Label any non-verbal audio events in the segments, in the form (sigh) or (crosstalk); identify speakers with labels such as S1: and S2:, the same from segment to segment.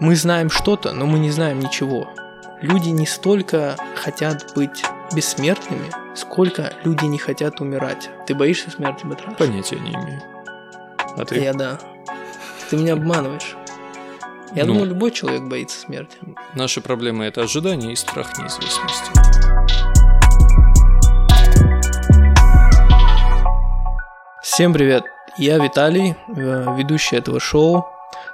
S1: Мы знаем что-то, но мы не знаем ничего. Люди не столько хотят быть бессмертными, сколько люди не хотят умирать. Ты боишься смерти, Батрас?
S2: Понятия не имею. А ты?
S1: Я да. Ты меня обманываешь. Я
S2: Ну.
S1: думаю, любой человек боится смерти.
S2: Наши проблемы – это ожидание и страх неизвестности.
S1: Всем привет! Я Виталий, э, ведущий этого шоу.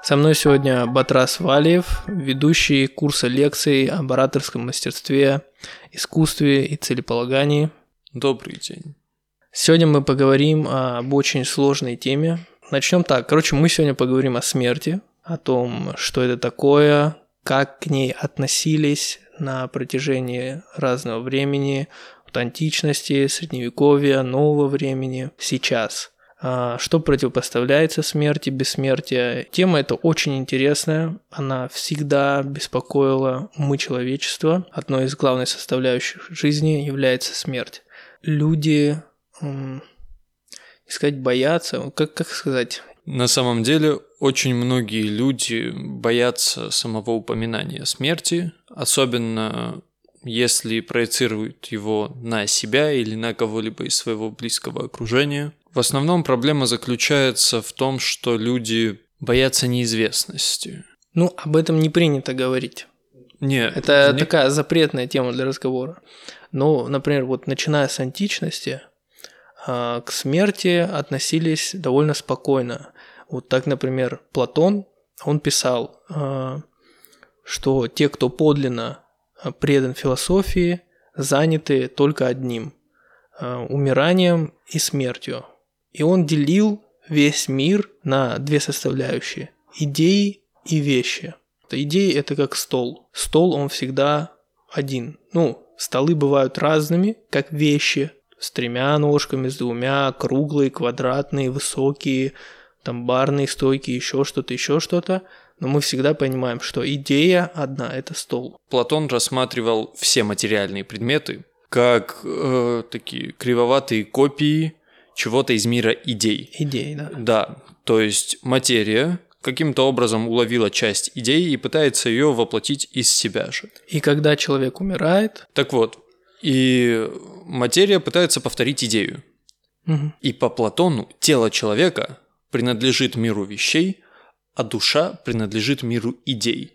S1: Со мной сегодня Батрас Валиев, ведущий курса лекций об ораторском мастерстве, искусстве и целеполагании.
S2: Добрый день.
S1: Сегодня мы поговорим об очень сложной теме. Начнем так. Короче, мы сегодня поговорим о смерти, о том, что это такое, как к ней относились на протяжении разного времени, от античности, средневековья, нового времени, сейчас. А, Что противопоставляется смерти, бессмертия. Тема эта очень интересная, она всегда беспокоила умы человечества. Одной из главных составляющих жизни является смерть. Люди не сказать боятся, как, как сказать,
S2: На самом деле, очень многие люди боятся самого упоминания смерти, особенно если проецируют его на себя или на кого-либо из своего близкого окружения. В основном проблема заключается в том, что люди боятся неизвестности.
S1: ну, об этом не принято говорить.
S2: Не,
S1: Это
S2: не-
S1: такая запретная тема для разговора. Но, например, вот начиная с античности, а, к смерти относились довольно спокойно. Вот так, например, Платон, он писал, а, что те, кто подлинно предан философии, заняты только одним а, – умиранием и смертью. И он делил весь мир на две составляющие – идеи и вещи. Идеи – это как стол. Стол, он всегда один. Ну, столы бывают разными, как вещи, с тремя ножками, с двумя, круглые, квадратные, высокие, там барные стойки, еще что-то, еще что-то. Но мы всегда понимаем, что идея одна – это стол.
S2: Платон рассматривал все материальные предметы как э, такие кривоватые копии чего-то из мира идей.
S1: Идея, да.
S2: Да, то есть материя каким-то образом уловила часть идеи и пытается ее воплотить из себя же.
S1: И когда человек умирает,
S2: Так вот, и материя пытается повторить идею.
S1: мгм,
S2: И по Платону тело человека принадлежит миру вещей, а душа принадлежит миру идей.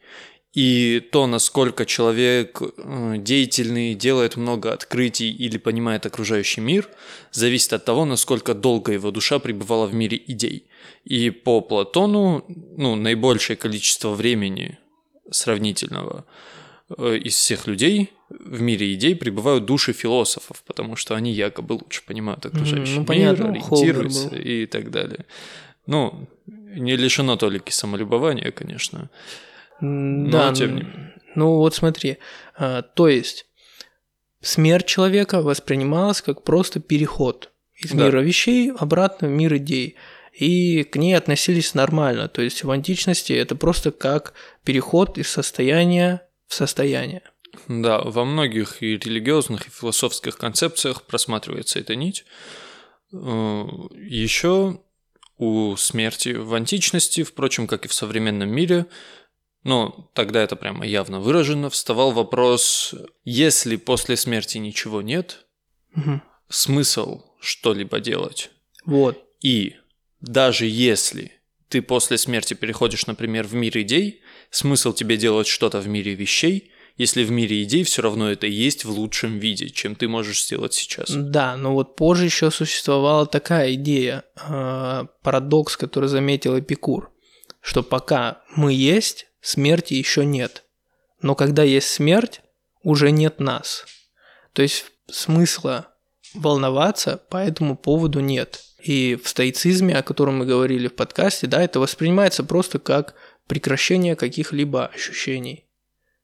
S2: И то, насколько человек э, деятельный, делает много открытий или понимает окружающий мир, зависит от того, насколько долго его душа пребывала в мире идей. И по Платону, ну, наибольшее количество времени сравнительного э, из всех людей в мире идей пребывают души философов, потому что они якобы лучше понимают окружающий
S1: ну,
S2: мир,
S1: понятно,
S2: ориентируются
S1: Холмер был.
S2: и так далее. Ну, не лишено толики самолюбования, конечно. Но
S1: Да,
S2: тем не
S1: м, ну вот смотри, а, то есть смерть человека воспринималась как просто переход из
S2: Да.
S1: мира вещей обратно в мир идей. И к ней относились нормально. То есть в античности это просто как переход из состояния в состояние.
S2: Да, во многих и религиозных, и философских концепциях просматривается эта нить. Еще у смерти в античности, впрочем, как и в современном мире, но тогда это прямо явно выражено, вставал вопрос, если после смерти ничего нет,
S1: Мгм.
S2: смысл что-либо делать?
S1: Вот.
S2: И даже если ты после смерти переходишь, например, в мир идей, смысл тебе делать что-то в мире вещей, если в мире идей все равно это есть в лучшем виде, чем ты можешь сделать сейчас.
S1: Да, но вот позже еще существовала такая идея, э, парадокс, который заметил Эпикур, что пока мы есть, смерти еще нет. Но когда есть смерть, уже нет нас. То есть смысла волноваться по этому поводу нет. И в стоицизме, о котором мы говорили в подкасте, да, это воспринимается просто как прекращение каких-либо ощущений.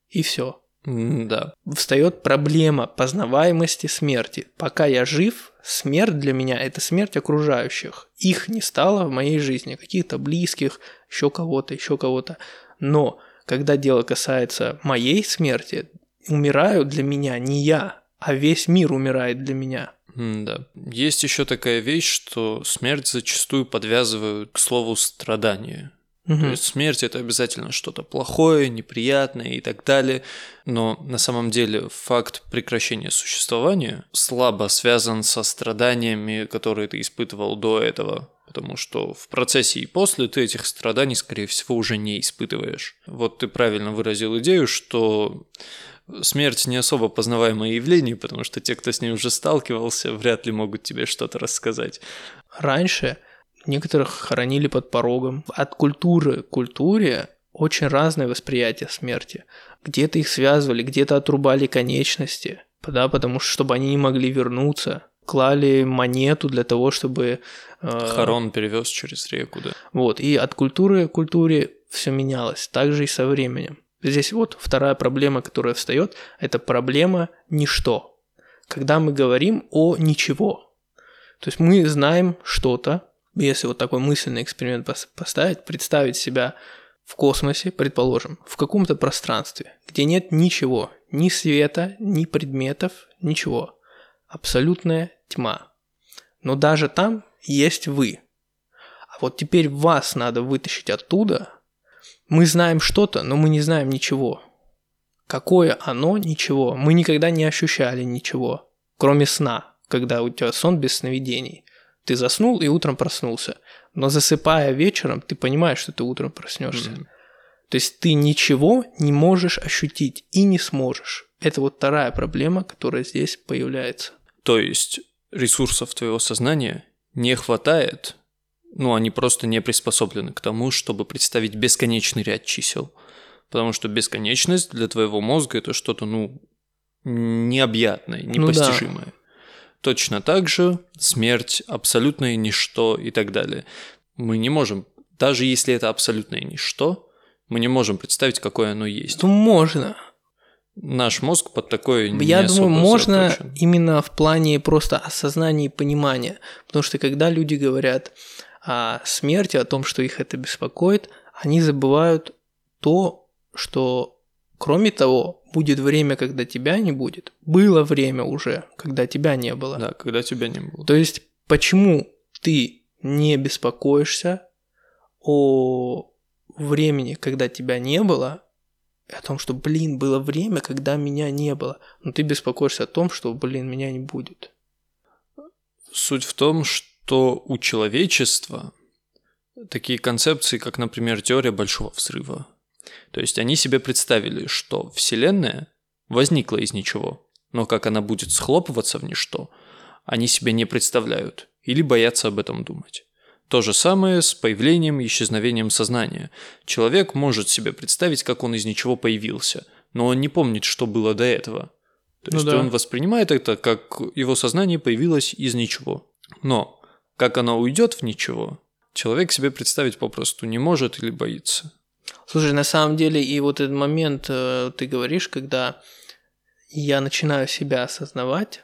S1: И все
S2: Да.
S1: встает проблема познаваемости смерти. Пока я жив, смерть для меня – это смерть окружающих. Их не стало в моей жизни, каких-то близких, еще кого-то, еще кого-то. Но когда дело касается моей смерти, умираю для меня не я, а весь мир умирает для меня.
S2: Да. Есть еще такая вещь, что смерть зачастую подвязывают к слову страдания.
S1: Мгм.
S2: То есть смерть это обязательно что-то плохое, неприятное и так далее. Но на самом деле факт прекращения существования слабо связан со страданиями, которые ты испытывал до этого. Потому что в процессе и после ты этих страданий, скорее всего, уже не испытываешь. Вот ты правильно выразил идею, что смерть не особо познаваемое явление, потому что те, кто с ней уже сталкивался, вряд ли могут тебе что-то рассказать.
S1: Раньше некоторых хоронили под порогом. От культуры к культуре очень разное восприятие смерти. Где-то их связывали, где-то отрубали конечности, да, потому что чтобы они не могли вернуться. Клали монету для того, чтобы... э,
S2: Харон перевез через реку, да.
S1: Вот, и от культуры к культуре все менялось, так же и со временем. Здесь вот вторая проблема, которая встает, это проблема ничто. Когда мы говорим о ничего. То есть мы знаем что-то, если вот такой мысленный эксперимент пос- поставить, представить себя в космосе, предположим, в каком-то пространстве, где нет ничего, ни света, ни предметов, ничего. Абсолютная тьма. Но даже там есть вы. А вот теперь вас надо вытащить оттуда. Мы знаем что-то, но мы не знаем ничего. Какое оно? Ничего. Мы никогда не ощущали ничего, кроме сна, когда у тебя сон без сновидений. Ты заснул и утром проснулся. Но засыпая вечером, ты понимаешь, что ты утром проснешься.
S2: Мгм.
S1: То есть ты ничего не можешь ощутить и не сможешь. Это вот вторая проблема, которая здесь появляется.
S2: То есть ресурсов твоего сознания не хватает, ну, они просто не приспособлены к тому, чтобы представить бесконечный ряд чисел. Потому что бесконечность для твоего мозга это что-то, ну, необъятное,
S1: да.
S2: непостижимое. Точно так же смерть, абсолютное ничто и так далее. Мы не можем, даже если это абсолютное ничто, мы не можем представить, какое оно есть.
S1: Ну, можно.
S2: Наш мозг под такое не
S1: Я думаю, можно
S2: заточен.
S1: именно в плане просто осознания и понимания. Потому что когда люди говорят о смерти, о том, что их это беспокоит, они забывают то, что кроме того, будет время, когда тебя не будет. Было время уже, когда тебя не было.
S2: Да, когда тебя не было.
S1: То есть, почему ты не беспокоишься о времени, когда тебя не было, о том, что, блин, было время, когда меня не было. Но ты беспокоишься о том, что, блин, меня не будет.
S2: Суть в том, что у человечества такие концепции, как, например, теория большого взрыва. То есть они себе представили, что Вселенная возникла из ничего, но как она будет схлопываться в ничто, они себе не представляют или боятся об этом думать. То же самое с появлением и исчезновением сознания. Человек может себе представить, как он из ничего появился, но он не помнит, что было до этого. То
S1: Ну
S2: есть
S1: да.
S2: он воспринимает это как его сознание появилось из ничего. Но как оно уйдет в ничего, человек себе представить попросту не может или боится.
S1: Слушай, на самом деле, и вот этот момент э, ты говоришь, когда я начинаю себя осознавать,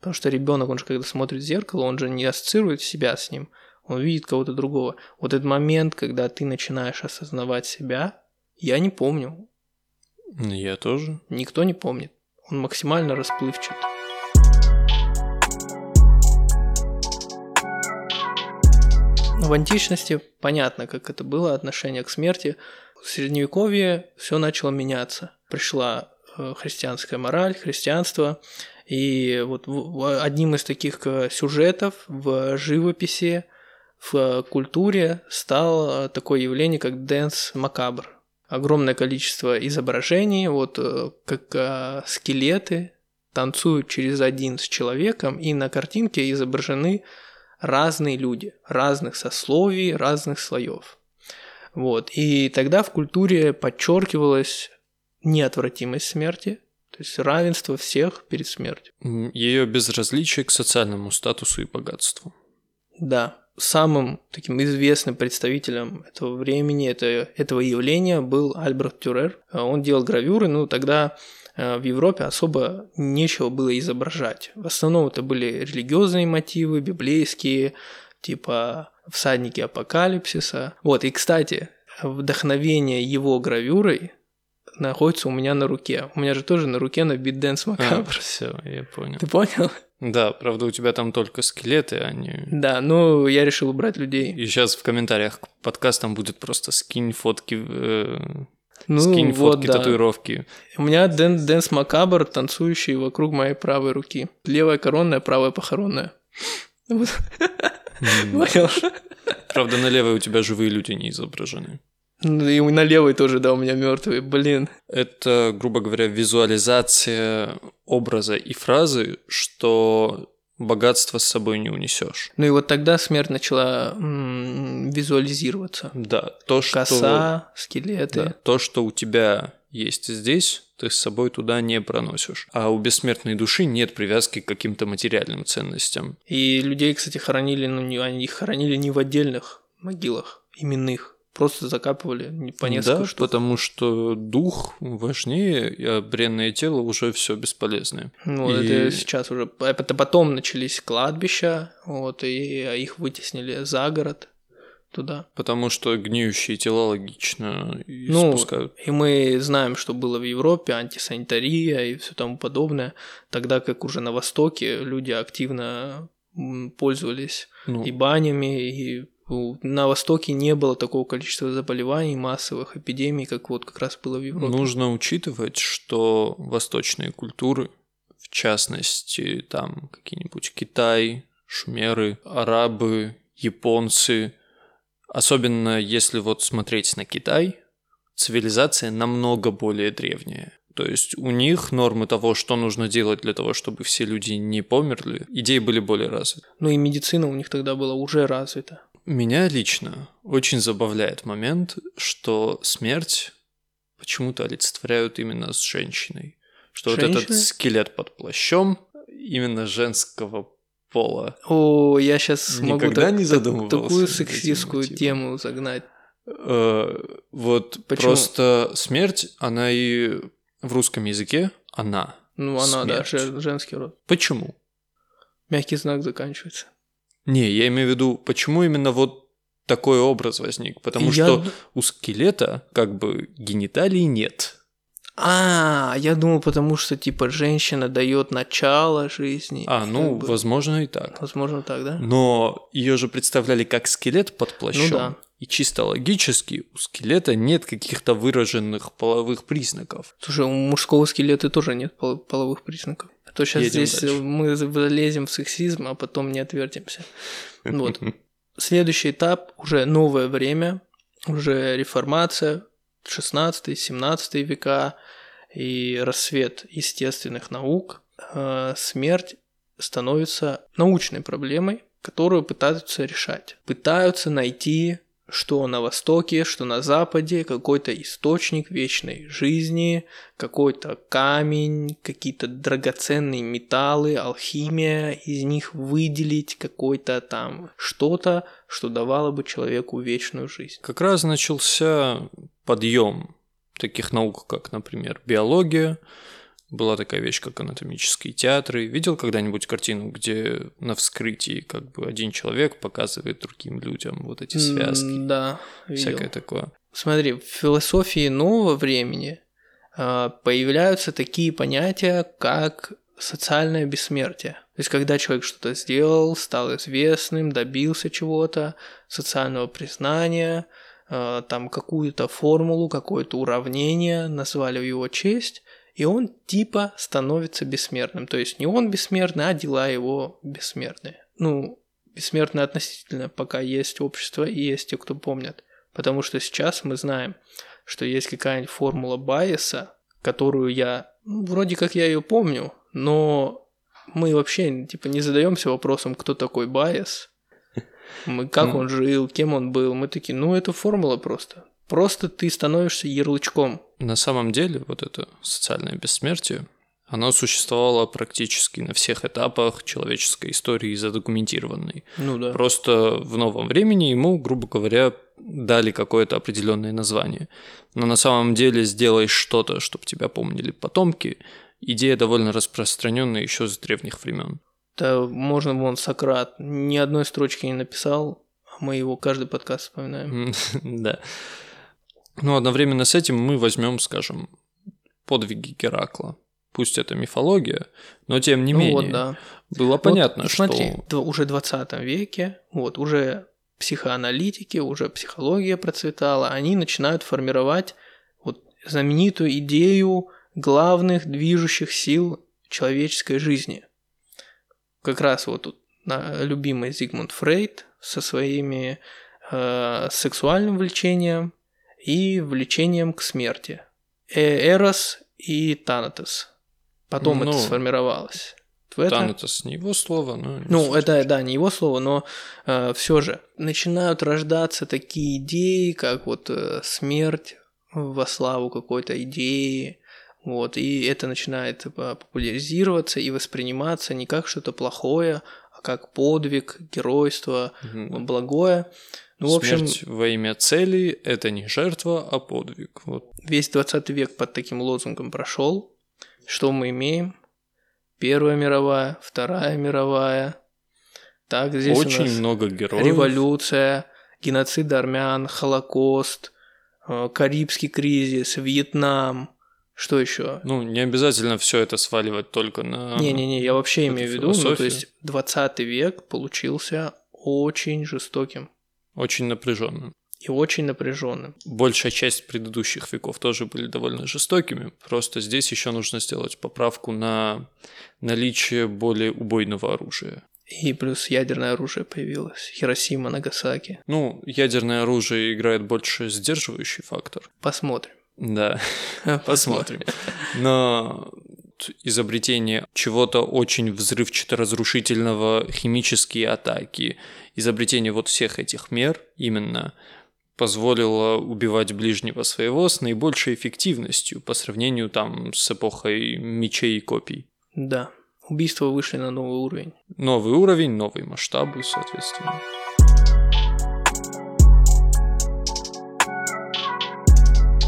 S1: потому что ребенок, он же когда смотрит в зеркало, он же не ассоциирует себя с ним, он видит кого-то другого. Вот этот момент, когда ты начинаешь осознавать себя, я не помню,
S2: Я тоже.
S1: никто не помнит. Он максимально расплывчат. В античности понятно, как это было отношение к смерти. В средневековье все начало меняться. Пришла э, христианская мораль, христианство. И вот одним из таких э, сюжетов в живописи, в э, культуре стало такое явление, как danse macabre. Огромное количество изображений, вот э, как э, скелеты танцуют через один с человеком, и на картинке изображены разные люди, разных сословий, разных слоев. Вот. И тогда в культуре подчеркивалась неотвратимость смерти, то есть равенство всех перед смертью.
S2: Ее безразличие к социальному статусу и богатству.
S1: Да, самым таким известным представителем этого времени, это, этого явления был Альберт Тюрер. Он делал гравюры, ну тогда э, в Европе особо нечего было изображать. В основном это были религиозные мотивы, библейские, типа всадники апокалипсиса. Вот, и, кстати, вдохновение его гравюрой находится у меня на руке. У меня же тоже на руке набит Danse
S2: А,
S1: Macabre.
S2: все, я понял.
S1: Ты понял?
S2: Да, правда, у тебя там только скелеты, а не...
S1: Да, ну я решил убрать людей.
S2: И сейчас в комментариях к подкастам будет просто скинь фотки, э,
S1: Ну,
S2: скинь
S1: вот,
S2: фотки
S1: да.
S2: татуировки.
S1: У меня Dan, Danse Macabre, танцующий вокруг моей правой руки. Левая коронная, правая похоронная. (laughs) Понял?
S2: Правда, на левой у тебя живые люди не изображены.
S1: Ну, И на левой тоже, да, у меня мертвые. Блин.
S2: Это, грубо говоря, визуализация образа и фразы, что богатство с собой не унесешь.
S1: Ну и вот тогда смерть начала м, визуализироваться.
S2: Да, то, что...
S1: Коса, скелеты.
S2: Да, то, что у тебя есть здесь, ты с собой туда не проносишь. А у бессмертной души нет привязки к каким-то материальным ценностям.
S1: И людей, кстати, хоронили, ну, не, они их хоронили не в отдельных могилах именных. Просто закапывали по несколько
S2: да,
S1: штук.
S2: потому что дух важнее, а бренное тело уже все бесполезное.
S1: Ну,
S2: И-
S1: это сейчас уже. Это потом начались кладбища, вот, и их вытеснили за город туда.
S2: Потому что гниющие тела логично
S1: Ну,
S2: испускают.
S1: И мы знаем, что было в Европе, антисанитария и все тому подобное, тогда как уже на Востоке люди активно пользовались
S2: Ну,
S1: и банями, и на Востоке не было такого количества заболеваний, массовых эпидемий, как вот как раз было в Европе.
S2: Нужно учитывать, что восточные культуры, в частности, там какие-нибудь Китай, шумеры, арабы, японцы, особенно если вот смотреть на Китай, цивилизация намного более древняя. То есть у них нормы того, что нужно делать для того, чтобы все люди не померли, идеи были более развиты.
S1: Ну и медицина у них тогда была уже развита.
S2: Меня лично очень забавляет момент, что смерть почему-то олицетворяют именно с женщиной. Что вот этот скелет под плащом именно женского пола.
S1: О, я сейчас могу
S2: Никогда
S1: так-
S2: не
S1: так-
S2: задумывался
S1: такую сексистскую тему загнать.
S2: Э, вот
S1: Почему?
S2: просто смерть, она и в русском языке она.
S1: Ну, она, да,
S2: Смерть.
S1: жен- женский род.
S2: Почему?
S1: Мягкий знак заканчивается.
S2: Не, я имею в виду, почему именно вот такой образ возник? Потому
S1: Я
S2: что у скелета как бы гениталий нет.
S1: А, я думал, потому что, типа, женщина дает начало жизни.
S2: А, ну,
S1: бы-
S2: возможно и так.
S1: Возможно, так, да?
S2: Но ее же представляли как скелет под плащом.
S1: Ну да.
S2: И чисто логически у скелета нет каких-то выраженных половых признаков.
S1: Слушай, у мужского скелета тоже нет пол- половых признаков. А то сейчас
S2: Едем
S1: здесь
S2: дальше.
S1: мы залезем в сексизм, а потом не отвертимся. (laughs) Вот. Следующий этап уже новое время, уже реформация, 16-17 века и рассвет естественных наук. Э, Смерть становится научной проблемой, которую пытаются решать. Пытаются найти, что на Востоке, что на Западе, какой-то источник вечной жизни, какой-то камень, какие-то драгоценные металлы, алхимия, из них выделить какой-то там что-то, что давало бы человеку вечную жизнь.
S2: Как раз начался подъем таких наук, как, например, биология. Была такая вещь, как анатомические театры. Видел когда-нибудь картину, где на вскрытии как бы один человек показывает другим людям вот эти связки?
S1: Да, видел.
S2: Всякое такое.
S1: Смотри, в философии нового времени а, появляются такие понятия, как социальное бессмертие. То есть, когда человек что-то сделал, стал известным, добился чего-то, социального признания, а, там какую-то формулу, какое-то уравнение назвали в его честь, и он типа становится бессмертным. То есть не он бессмертный, а дела его бессмертные. Ну, бессмертные относительно, пока есть общество и есть те, кто помнят. Потому что сейчас мы знаем, что есть какая-нибудь формула Байеса, которую я, ну, вроде как я ее помню, но мы вообще типа не задаемся вопросом, кто такой Байес, (laughs) мы, как
S2: Ну.
S1: он жил, кем он был. Мы такие, ну это формула просто. Просто ты становишься ярлычком.
S2: На самом деле, вот это социальное бессмертие, оно существовало практически на всех этапах человеческой истории задокументированной.
S1: Ну да.
S2: Просто в новом времени ему, грубо говоря, дали какое-то определенное название. Но на самом деле сделай что-то, чтобы тебя помнили потомки, идея довольно распространенная еще с древних времен.
S1: Да, можно вон Сократ ни одной строчки не написал, а мы его каждый подкаст вспоминаем. (laughs)
S2: Да. Ну, одновременно с этим мы возьмем, скажем, подвиги Геракла. Пусть это мифология, но тем не
S1: Ну
S2: менее.
S1: вот, да.
S2: Было
S1: Вот
S2: понятно,
S1: смотри,
S2: что...
S1: уже в 20 веке, вот, уже психоаналитики, уже психология процветала, они начинают формировать вот знаменитую идею главных движущих сил человеческой жизни. Как раз вот тут любимый Зигмунд Фрейд со своими э, сексуальным влечением и влечением к смерти. Э- Эрос и Танатос. Потом
S2: Ну,
S1: это сформировалось. В это-
S2: Танатос не его слово, но... не
S1: ну,
S2: суть.
S1: это, да, не его слово, но все же начинают рождаться такие идеи, как вот э, смерть во славу какой-то идеи, вот, и это начинает э, популяризироваться и восприниматься не как что-то плохое, а как подвиг, геройство,
S2: Мгм.
S1: благое. Ну, в общем,
S2: Смерть во имя цели – это не жертва, а подвиг. Вот.
S1: весь 20 век под таким лозунгом прошел. Что мы имеем? Первая мировая, Вторая мировая. Так, здесь у
S2: Очень
S1: нас
S2: много героев.
S1: революция, геноцид армян, Холокост, э, Карибский кризис, Вьетнам. Что еще?
S2: Ну, не обязательно все это сваливать только на...
S1: Не-не-не, я вообще имею в виду, ну, то есть 20 век получился очень жестоким
S2: Очень напряженным.
S1: и очень напряженным.
S2: Большая часть предыдущих веков тоже были довольно жестокими. Просто здесь еще нужно сделать поправку на наличие более убойного оружия.
S1: И плюс ядерное оружие появилось. Хиросима, Нагасаки.
S2: Ну, ядерное оружие играет больше сдерживающий фактор.
S1: Посмотрим.
S2: Да, (laughs) посмотрим. Но изобретение чего-то очень взрывчато-разрушительного, химические атаки, изобретение вот всех этих мер именно позволило убивать ближнего своего с наибольшей эффективностью по сравнению там с эпохой мечей и копий.
S1: Да. Убийства вышли на новый уровень.
S2: Новый уровень, новые масштабы, соответственно.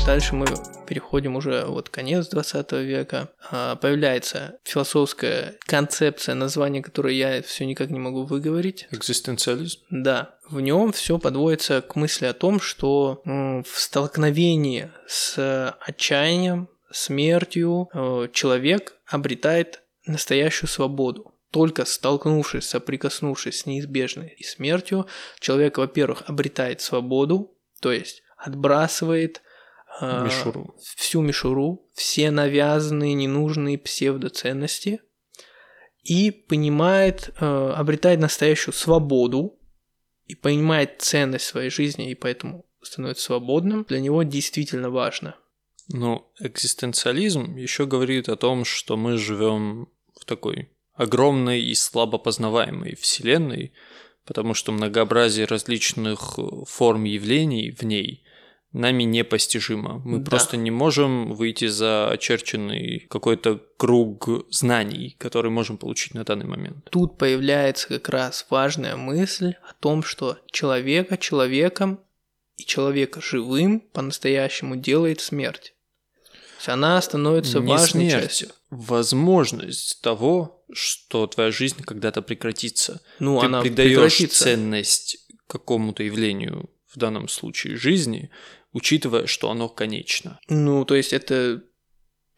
S1: Дальше мы переходим уже вот конец 20 века. А, Появляется философская концепция, название которой я все никак не могу выговорить.
S2: Экзистенциализм.
S1: Да, в нем все подводится к мысли о том, что в столкновении с отчаянием, смертью э, человек обретает настоящую свободу. Только столкнувшись, соприкоснувшись с неизбежной и смертью, человек, во-первых, обретает свободу, то есть отбрасывает
S2: Мишуру.
S1: всю мишуру, все навязанные, ненужные псевдоценности и понимает, э, обретает настоящую свободу и понимает ценность своей жизни и поэтому становится свободным, для него действительно важно.
S2: Ну, экзистенциализм еще говорит о том, что мы живем в такой огромной и слабо познаваемой вселенной, потому что многообразие различных э, форм явлений в ней нами непостижимо. Мы
S1: Да.
S2: просто не можем выйти за очерченный какой-то круг знаний, который можем получить на данный момент.
S1: Тут появляется как раз важная мысль о том, что человека человеком и человека живым по-настоящему делает смерть. То есть она становится
S2: Не
S1: важной
S2: смерть,
S1: частью.
S2: возможность того, что твоя жизнь когда-то прекратится.
S1: Ну,
S2: ты
S1: она
S2: придаешь
S1: прекратится.
S2: ценность какому-то явлению, в данном случае жизни, учитывая, что оно конечно.
S1: Ну, то есть это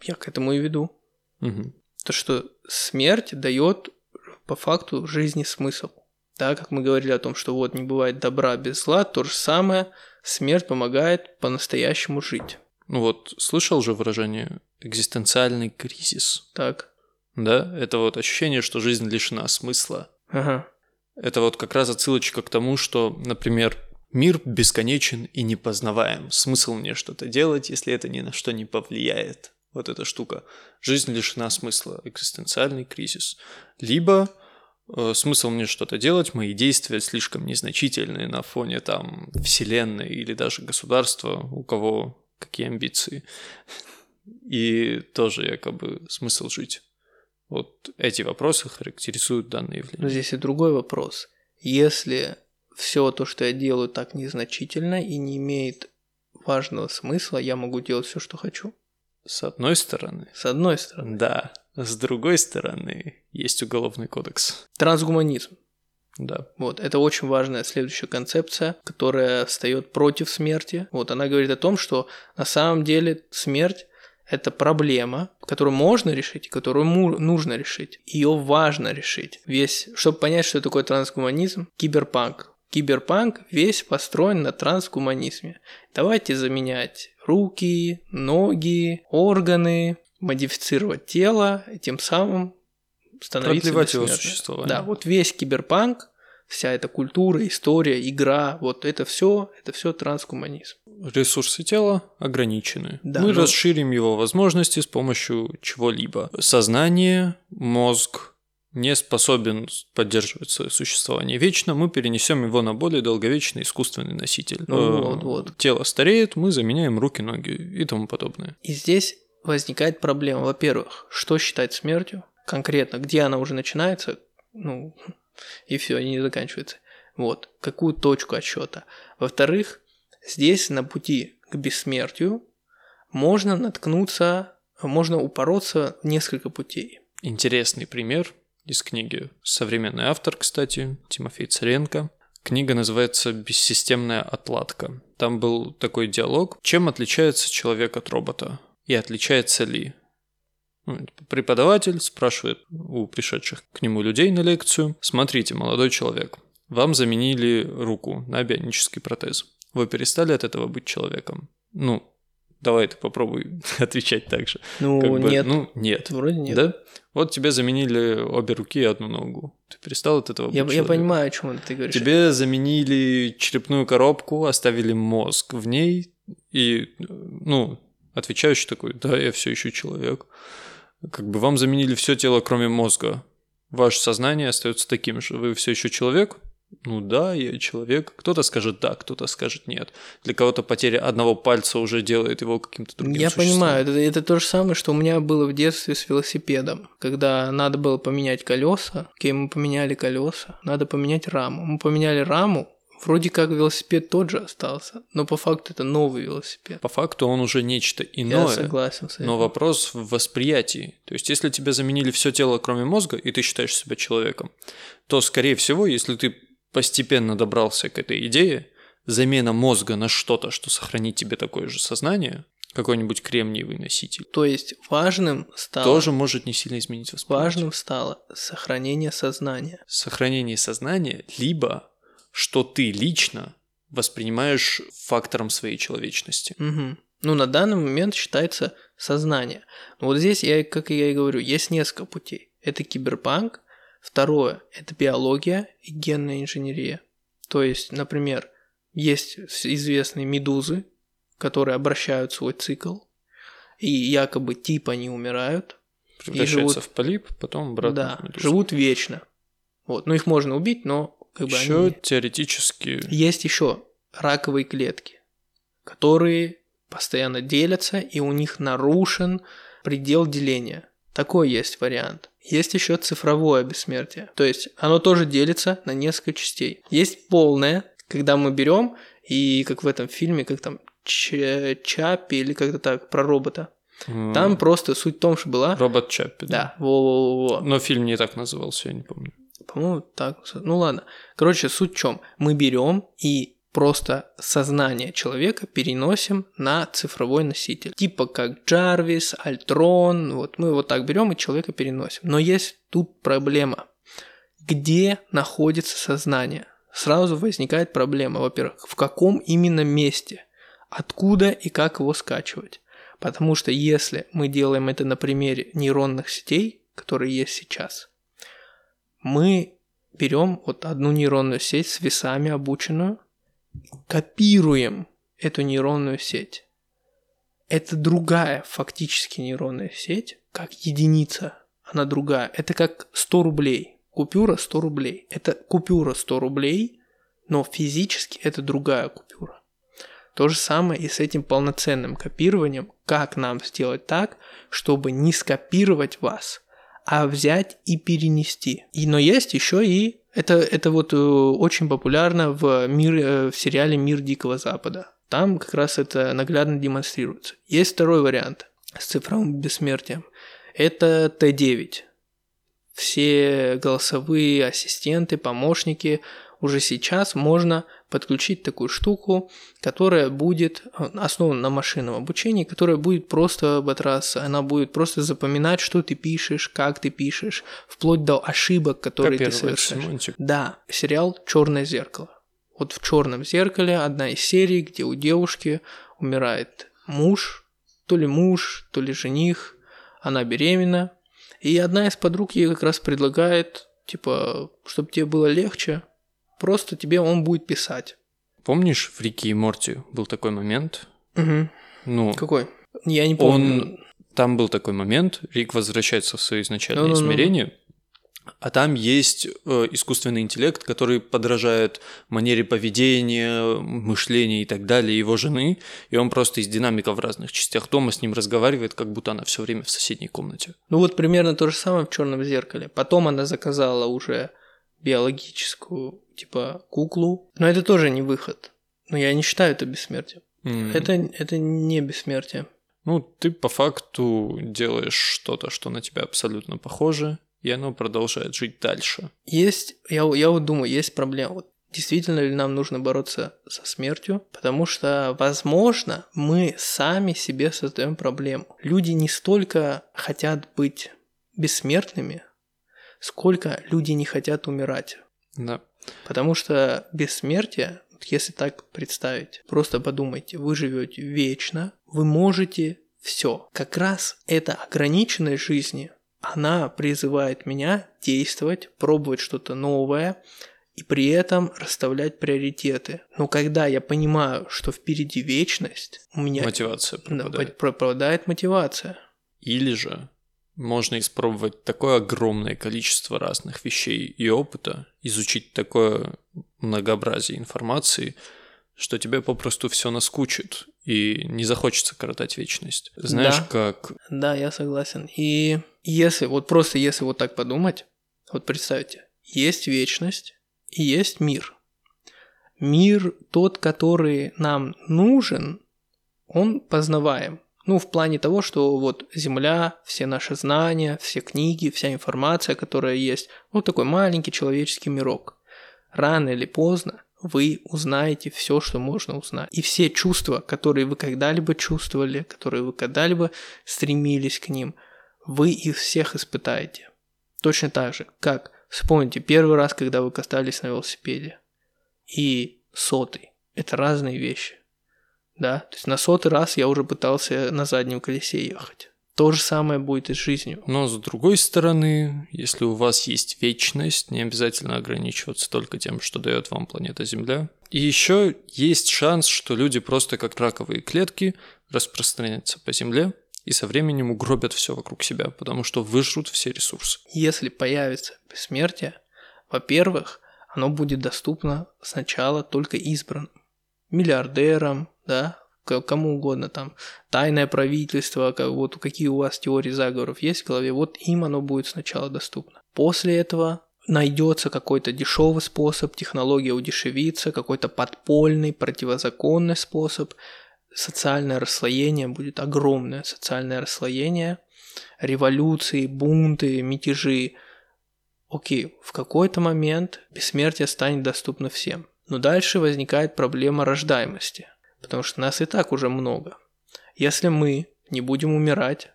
S1: я к этому и веду.
S2: Мгм.
S1: То, что смерть дает по факту жизни смысл. Да, как мы говорили о том, что вот не бывает добра без зла, то же самое смерть помогает по-настоящему жить.
S2: Ну вот, слышал же выражение «экзистенциальный кризис»,
S1: Так,
S2: да? Это вот ощущение, что жизнь лишена смысла.
S1: ага,
S2: Это вот как раз отсылочка к тому, что, например, мир бесконечен и непознаваем. Смысл мне что-то делать, если это ни на что не повлияет. Вот эта штука. Жизнь лишена смысла, экзистенциальный кризис. Либо э, смысл мне что-то делать, мои действия слишком незначительные на фоне там вселенной или даже государства, у кого какие амбиции. И тоже якобы смысл жить. Вот эти вопросы характеризуют данное явление.
S1: но здесь и другой вопрос. Если все то, что я делаю, так незначительно и не имеет важного смысла, я могу делать все, что хочу.
S2: С одной стороны,
S1: С одной стороны.
S2: да. С другой стороны, есть уголовный кодекс.
S1: Трансгуманизм.
S2: Да.
S1: Вот, это очень важная следующая концепция, которая встает против смерти. Вот, она говорит о том, что на самом деле смерть – это проблема, которую можно решить, которую нужно решить. Ее важно решить. Весь, чтобы понять, что такое трансгуманизм, киберпанк. Киберпанк весь построен на трансгуманизме. Давайте заменять руки, ноги, органы, модифицировать тело, и тем самым становиться
S2: Продлевать его существование.
S1: Да, вот весь киберпанк, вся эта культура, история, игра, вот это все, это все трансгуманизм.
S2: Ресурсы тела ограничены.
S1: Да,
S2: Мы
S1: но-
S2: расширим его возможности с помощью чего-либо. Сознание, мозг не способен поддерживать свое существование вечно, мы перенесем его на более долговечный искусственный носитель.
S1: Ну
S2: Э,
S1: вот, вот.
S2: Тело стареет, мы заменяем руки, ноги и тому подобное.
S1: И здесь возникает проблема. Во-первых, что считать смертью? Конкретно, где она уже начинается, ну, (laughs) и все, и не заканчивается. Вот, какую точку отсчета. Во-вторых, здесь на пути к бессмертию можно наткнуться, можно упороться в несколько путей.
S2: Интересный пример из книги. Современный автор, кстати, Тимофей Царенко. Книга называется «Бессистемная отладка». Там был такой диалог. Чем отличается человек от робота? И отличается ли? Ну, Преподаватель спрашивает у пришедших к нему людей на лекцию. Смотрите, молодой человек, вам заменили руку на бионический протез. Вы перестали от этого быть человеком? Ну, давай ты попробуй (laughs) отвечать так же.
S1: Ну,
S2: Как бы,
S1: нет,
S2: Ну, нет.
S1: вроде нет.
S2: Да? Вот тебе заменили обе руки и одну ногу. Ты перестал от этого быть
S1: Я, я понимаю, о чем ты говоришь.
S2: Тебе заменили черепную коробку, оставили мозг в ней, и, ну, отвечающий такой, да, я все еще человек. Как бы вам заменили все тело, кроме мозга. Ваше сознание остается таким же. Вы все еще человек? Ну да, я человек. Кто-то скажет да, кто-то скажет нет. Для кого-то потеря одного пальца уже делает его каким-то другим
S1: Я
S2: существом.
S1: понимаю, это, это то же самое, что у меня было в детстве с велосипедом. Когда надо было поменять колеса, окей, мы поменяли колеса, надо поменять раму. Мы поменяли раму, вроде как велосипед тот же остался, но по факту это новый велосипед.
S2: По факту он уже нечто
S1: Я
S2: иное.
S1: согласен с этим.
S2: Но вопрос в восприятии. То есть, если тебе заменили все тело, кроме мозга, и ты считаешь себя человеком, то, скорее всего, если ты постепенно добрался к этой идее, замена мозга на что-то, что сохранит тебе такое же сознание, какой-нибудь кремниевый носитель,
S1: То есть важным стало,
S2: тоже может не сильно изменить восприятие.
S1: важным стало сохранение сознания.
S2: Сохранение сознания, либо что ты лично воспринимаешь фактором своей человечности.
S1: Мгм. Ну, на данный момент считается сознание. Но вот здесь, я, как я и говорю, есть несколько путей. Это киберпанк. Второе – это биология и генная инженерия. То есть, например, есть известные медузы, которые обращают свой цикл, и якобы типа не умирают,
S2: Превращается
S1: живут-
S2: в полип, потом обратно
S1: да,
S2: в медузу.
S1: живут вечно. Вот. Ну, их можно убить, но как бы
S2: Еще
S1: они...
S2: теоретически
S1: Есть еще раковые клетки, которые постоянно делятся, и у них нарушен предел деления. Такой есть вариант. Есть еще цифровое бессмертие. То есть оно тоже делится на несколько частей. Есть полное, когда мы берем, и как в этом фильме, как там Ч- Чаппи или как-то так, про робота.
S2: м,
S1: Там просто суть в том, что была...
S2: робот Чаппи.
S1: Да, во-во-во-во.
S2: Но фильм не так назывался, я не помню.
S1: По-моему, так. Ну ладно. Короче, суть в чем? Мы берем и просто сознание человека переносим на цифровой носитель. Типа как Джарвис, Альтрон. Вот мы вот так берем и человека переносим. Но есть тут проблема. Где находится сознание? Сразу возникает проблема. Во-первых, в каком именно месте? Откуда и как его скачивать? Потому что если мы делаем это на примере нейронных сетей, которые есть сейчас, мы берем вот одну нейронную сеть с весами обученную, копируем эту нейронную сеть. Это другая фактически нейронная сеть, как единица. Она другая. Это как 100 рублей. Купюра 100 рублей. Это купюра 100 рублей, но физически это другая купюра. То же самое и с этим полноценным копированием. Как нам сделать так, чтобы не скопировать вас, а взять и перенести. И, но есть еще и это, это вот э, очень популярно в, мир, э, в сериале «Мир Дикого Запада». Там как раз это наглядно демонстрируется. Есть второй вариант с цифровым бессмертием. Это Т9. Все голосовые ассистенты, помощники уже сейчас можно подключить такую штуку, которая будет э, основана на машинном обучении, которая будет просто отраса, она будет просто запоминать, что ты пишешь, как ты пишешь, вплоть до ошибок, которые ты совершаешь. Семантик. Да, сериал Черное зеркало. Вот в Черном зеркале одна из серий, где у девушки умирает муж, то ли муж, то ли жених, она беременна, и одна из подруг ей как раз предлагает, типа, чтобы тебе было легче, просто тебе он будет писать.
S2: Помнишь, в Рике и Морти был такой момент?
S1: Угу.
S2: Ну,
S1: Какой? Я не помню.
S2: Он... Там был такой момент, Рик возвращается в свое изначальное ну, измерение. А там есть э, искусственный интеллект, который подражает манере поведения, мышления и так далее его жены, и он просто из динамиков в разных частях дома с ним разговаривает, как будто она все время в соседней комнате.
S1: Ну вот примерно то же самое в черном зеркале. Потом она заказала уже биологическую, типа, куклу. Но это тоже не выход. Но я не считаю это бессмертием. Mm. Это, это не бессмертие.
S2: Ну, ты по факту делаешь что-то, что на тебя абсолютно похоже, и оно продолжает жить дальше.
S1: Есть, я, я вот думаю, есть проблема. Вот действительно ли нам нужно бороться со смертью, потому что, возможно, мы сами себе создаем проблему. Люди не столько хотят быть бессмертными, сколько люди не хотят умирать.
S2: Да.
S1: Потому что бессмертие, если так представить, просто подумайте, вы живете вечно, вы можете все. Как раз эта ограниченность жизни она призывает меня действовать, пробовать что-то новое и при этом расставлять приоритеты. Но когда я понимаю, что впереди вечность, у меня...
S2: Мотивация пропадает.
S1: Да, пропадает мотивация.
S2: Или же можно испробовать такое огромное количество разных вещей и опыта, изучить такое многообразие информации, что тебе попросту все наскучит и не захочется коротать вечность. Знаешь,
S1: да.
S2: как...
S1: Да, я согласен. И если, вот просто если вот так подумать, вот представьте, есть вечность и есть мир. Мир тот, который нам нужен, он познаваем. Ну, в плане того, что вот Земля, все наши знания, все книги, вся информация, которая есть, вот такой маленький человеческий мирок. Рано или поздно вы узнаете все, что можно узнать. И все чувства, которые вы когда-либо чувствовали, которые вы когда-либо стремились к ним, вы их всех испытаете. Точно так же, как вспомните первый раз, когда вы катались на велосипеде, и сотый. Это разные вещи. Да, то есть на сотый раз я уже пытался на заднем колесе ехать. То же самое будет и с жизнью.
S2: Но с другой стороны, если у вас есть вечность, не обязательно ограничиваться только тем, что дает вам планета Земля. И еще есть шанс, что люди просто как раковые клетки распространятся по Земле и со временем угробят все вокруг себя, потому что выжрут все ресурсы.
S1: Если появится бессмертие, во-первых, оно будет доступно сначала только избранным. Миллиардерам, да, кому угодно, там, тайное правительство, как, вот какие у вас теории заговоров есть в голове, вот им оно будет сначала доступно. После этого найдется какой-то дешевый способ, технология удешевится, какой-то подпольный, противозаконный способ, социальное расслоение будет огромное, социальное расслоение, революции, бунты, мятежи. Окей, в какой-то момент бессмертие станет доступно всем. Но дальше возникает проблема рождаемости – потому что нас и так уже много. Если мы не будем умирать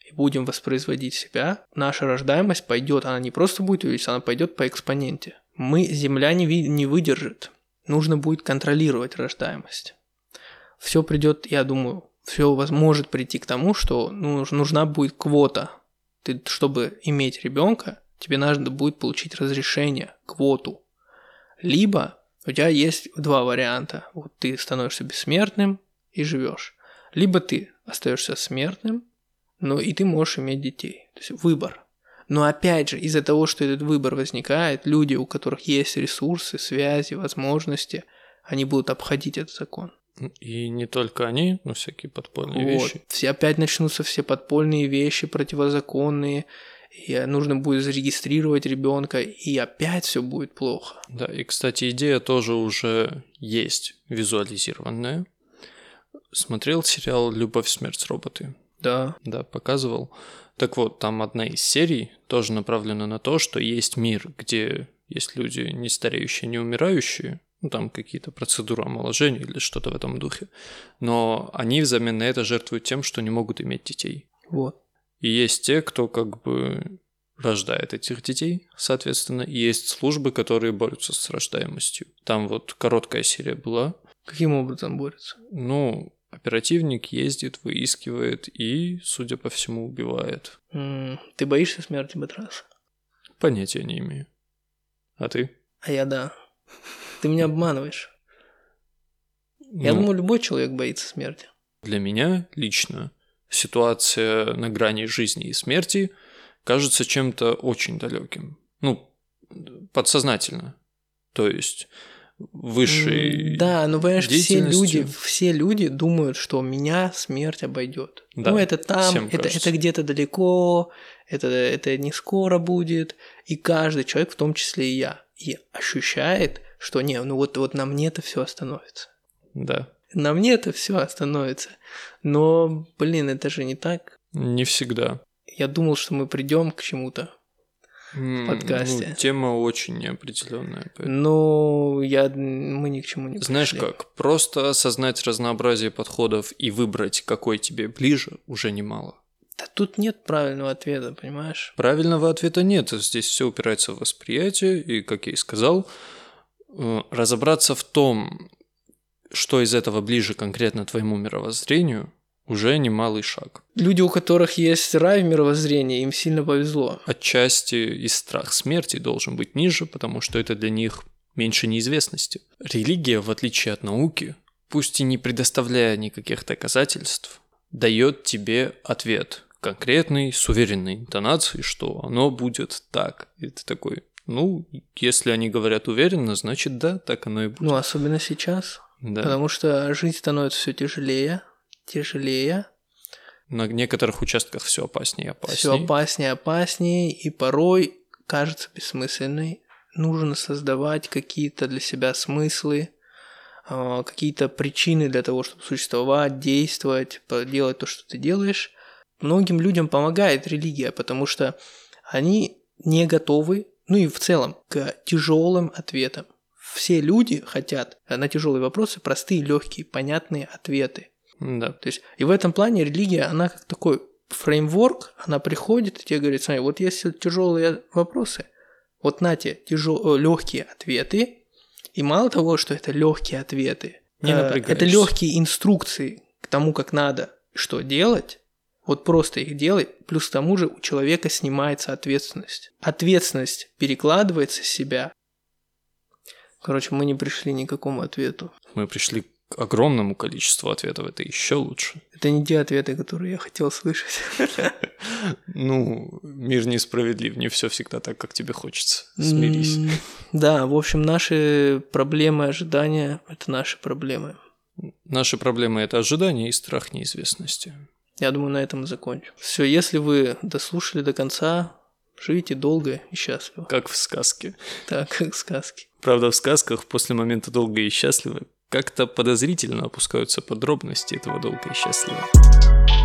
S1: и будем воспроизводить себя, наша рождаемость пойдет, она не просто будет увеличиться, она пойдет по экспоненте. Мы, Земля не, ви, не выдержит. Нужно будет контролировать рождаемость. Все придет, я думаю, все может прийти к тому, что ну, нужна будет квота. Ты, чтобы иметь ребенка, тебе надо будет получить разрешение, квоту. Либо у тебя есть два варианта. Вот ты становишься бессмертным и живешь. Либо ты остаешься смертным, но и ты можешь иметь детей. То есть выбор. Но опять же, из-за того, что этот выбор возникает, люди, у которых есть ресурсы, связи, возможности, они будут обходить этот закон.
S2: И не только они, но всякие подпольные вот. вещи.
S1: Все опять начнутся все подпольные вещи, противозаконные, и нужно будет зарегистрировать ребенка, и опять все будет плохо.
S2: Да, и, кстати, идея тоже уже есть визуализированная. Смотрел сериал «Любовь, смерть, роботы»?
S1: Да.
S2: Да, показывал. Так вот, там одна из серий тоже направлена на то, что есть мир, где есть люди не стареющие, не умирающие, ну, там какие-то процедуры омоложения или что-то в этом духе, но они взамен на это жертвуют тем, что не могут иметь детей.
S1: Вот.
S2: И есть те, кто как бы рождает этих детей, соответственно, и есть службы, которые борются с рождаемостью. Там вот короткая серия была.
S1: Каким образом борются?
S2: Ну, оперативник ездит, выискивает и, судя по всему, убивает.
S1: М, Ты боишься смерти Батраса?
S2: Понятия не имею. А ты?
S1: А я да. Ты меня обманываешь. Я
S2: Ну,
S1: думаю, любой человек боится смерти.
S2: Для меня лично ситуация на грани жизни и смерти кажется чем-то очень далеким. Ну, подсознательно. То есть высший...
S1: М, Да, но понимаешь, все люди, все люди думают, что меня смерть обойдет.
S2: Да,
S1: ну, это там, это,
S2: кажется.
S1: это где-то далеко, это, это не скоро будет. И каждый человек, в том числе и я, и ощущает, что не, ну вот, вот на мне это все остановится.
S2: Да.
S1: На мне это все остановится. Но, блин, это же не так.
S2: Не всегда.
S1: Я думал, что мы придем к чему-то.
S2: М,
S1: подкасте.
S2: ну, тема очень неопределенная. поэтому-
S1: Но я, мы ни к чему не
S2: Знаешь
S1: пришли.
S2: как, просто осознать разнообразие подходов и выбрать, какой тебе ближе, уже немало.
S1: Да тут нет правильного ответа, понимаешь?
S2: Правильного ответа нет, здесь все упирается в восприятие, и, как я и сказал, э, разобраться в том, что из этого ближе конкретно твоему мировоззрению, уже немалый шаг.
S1: Люди, у которых есть рай в мировоззрении, им сильно повезло.
S2: Отчасти и страх смерти должен быть ниже, потому что это для них меньше неизвестности. Религия, в отличие от науки, пусть и не предоставляя никаких доказательств, дает тебе ответ конкретный, с уверенной интонацией, что оно будет так. И ты такой, ну, если они говорят уверенно, значит да, так оно и будет.
S1: Ну, особенно сейчас.
S2: Да.
S1: Потому что жизнь становится все тяжелее, тяжелее,
S2: На некоторых участках все опаснее и опаснее.
S1: все опаснее, опаснее, и порой кажется бессмысленной. Нужно создавать какие-то для себя смыслы, а, какие-то причины для того, чтобы существовать, действовать, делать то, что ты делаешь. Многим людям помогает религия, потому что они не готовы, ну и в целом, к тяжелым ответам. Все люди хотят на тяжелые вопросы простые, легкие, понятные ответы.
S2: Да.
S1: То есть, и в этом плане религия, она как такой фреймворк, она приходит и тебе говорит, смотри, вот есть тяжелые вопросы, вот на те тяжел... легкие ответы, и мало того, что это легкие ответы,
S2: Не
S1: э, это легкие инструкции к тому, как надо, что делать, вот просто их делай, плюс к тому же у человека снимается ответственность. Ответственность перекладывается с себя. Короче, мы не пришли ни к какому ответу.
S2: Мы пришли к огромному количеству ответов, это еще лучше.
S1: Это не те ответы, которые я хотел слышать. (laughs)
S2: Ну, мир несправедлив, не все всегда так, как тебе хочется. Смирись.
S1: Да, в общем, наши проблемы, ожидания – это наши проблемы.
S2: Наши проблемы это ожидание и страх неизвестности.
S1: Я думаю, на этом и закончим. Все, если вы дослушали до конца, живите долго и счастливо.
S2: Как в сказке.
S1: Так, как в сказке.
S2: Правда, в сказках после момента долго и счастливо как-то подозрительно опускаются подробности этого долго и счастливо.